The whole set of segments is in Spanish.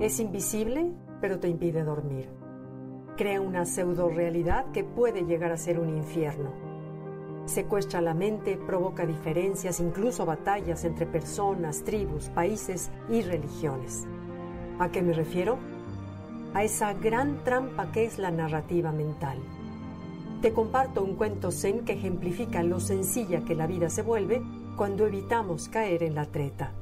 Es invisible, pero te impide dormir. Crea una pseudo realidad que puede llegar a ser un infierno. Secuestra la mente, provoca diferencias, incluso batallas entre personas, tribus, países y religiones. ¿A qué me refiero? A esa gran trampa que es la narrativa mental. Te comparto un cuento zen que ejemplifica lo sencilla que la vida se vuelve cuando evitamos caer en la treta.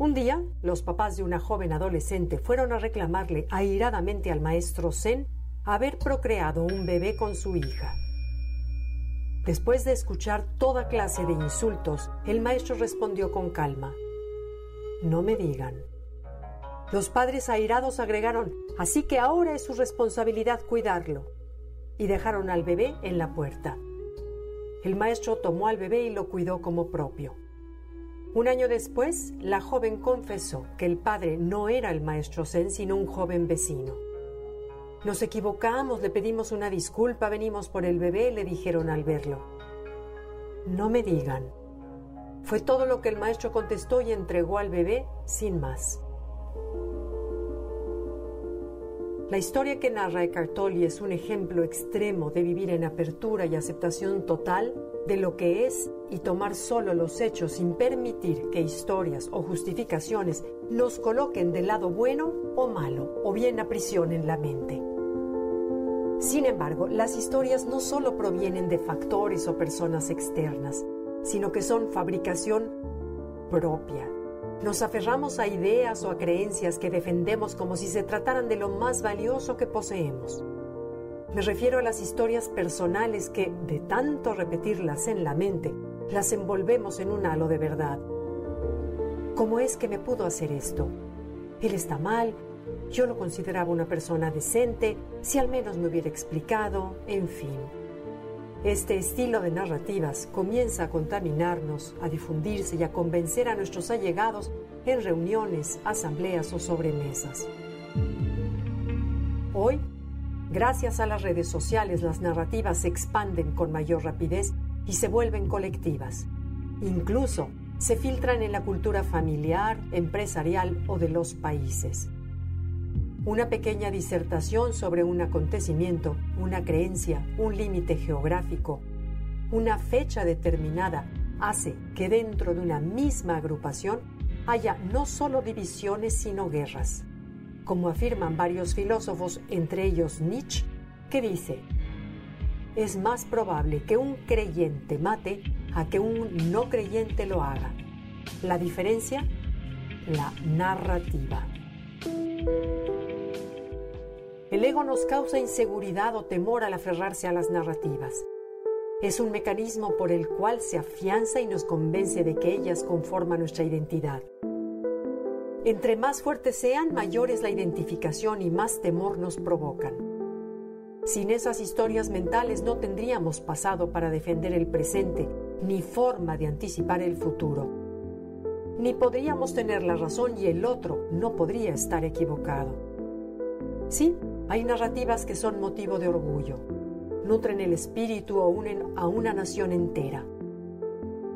Un día, los papás de una joven adolescente fueron a reclamarle airadamente al maestro Zen haber procreado un bebé con su hija. Después de escuchar toda clase de insultos, el maestro respondió con calma, No me digan. Los padres airados agregaron, así que ahora es su responsabilidad cuidarlo, y dejaron al bebé en la puerta. El maestro tomó al bebé y lo cuidó como propio. Un año después, la joven confesó que el padre no era el maestro Zen, sino un joven vecino. Nos equivocamos, le pedimos una disculpa, venimos por el bebé, le dijeron al verlo. No me digan. Fue todo lo que el maestro contestó y entregó al bebé sin más. La historia que narra Eckhart Tolle es un ejemplo extremo de vivir en apertura y aceptación total de lo que es y tomar solo los hechos sin permitir que historias o justificaciones nos coloquen del lado bueno o malo o bien aprisionen la mente. Sin embargo, las historias no solo provienen de factores o personas externas, sino que son fabricación propia. Nos aferramos a ideas o a creencias que defendemos como si se trataran de lo más valioso que poseemos. Me refiero a las historias personales que, de tanto repetirlas en la mente, las envolvemos en un halo de verdad. ¿Cómo es que me pudo hacer esto? Él está mal, yo lo consideraba una persona decente, si al menos me hubiera explicado, en fin. Este estilo de narrativas comienza a contaminarnos, a difundirse y a convencer a nuestros allegados en reuniones, asambleas o sobremesas. Hoy Gracias a las redes sociales las narrativas se expanden con mayor rapidez y se vuelven colectivas. Incluso se filtran en la cultura familiar, empresarial o de los países. Una pequeña disertación sobre un acontecimiento, una creencia, un límite geográfico, una fecha determinada hace que dentro de una misma agrupación haya no solo divisiones sino guerras como afirman varios filósofos, entre ellos Nietzsche, que dice, es más probable que un creyente mate a que un no creyente lo haga. La diferencia, la narrativa. El ego nos causa inseguridad o temor al aferrarse a las narrativas. Es un mecanismo por el cual se afianza y nos convence de que ellas conforman nuestra identidad. Entre más fuertes sean, mayor es la identificación y más temor nos provocan. Sin esas historias mentales no tendríamos pasado para defender el presente, ni forma de anticipar el futuro. Ni podríamos tener la razón y el otro no podría estar equivocado. Sí, hay narrativas que son motivo de orgullo, nutren el espíritu o unen a una nación entera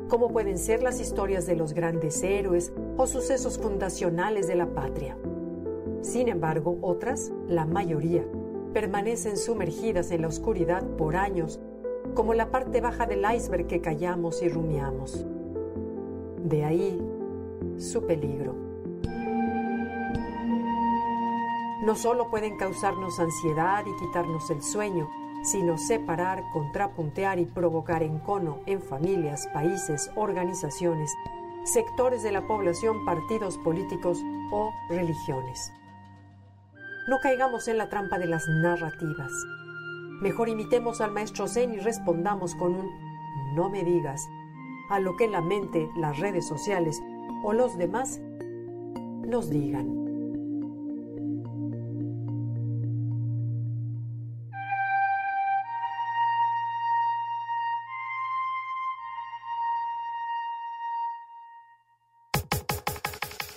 como pueden ser las historias de los grandes héroes o sucesos fundacionales de la patria. Sin embargo, otras, la mayoría, permanecen sumergidas en la oscuridad por años, como la parte baja del iceberg que callamos y rumiamos. De ahí su peligro. No solo pueden causarnos ansiedad y quitarnos el sueño, sino separar, contrapuntear y provocar encono en familias, países, organizaciones, sectores de la población, partidos políticos o religiones. No caigamos en la trampa de las narrativas. Mejor imitemos al maestro Zen y respondamos con un no me digas a lo que la mente, las redes sociales o los demás nos digan.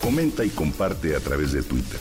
Comenta y comparte a través de Twitter.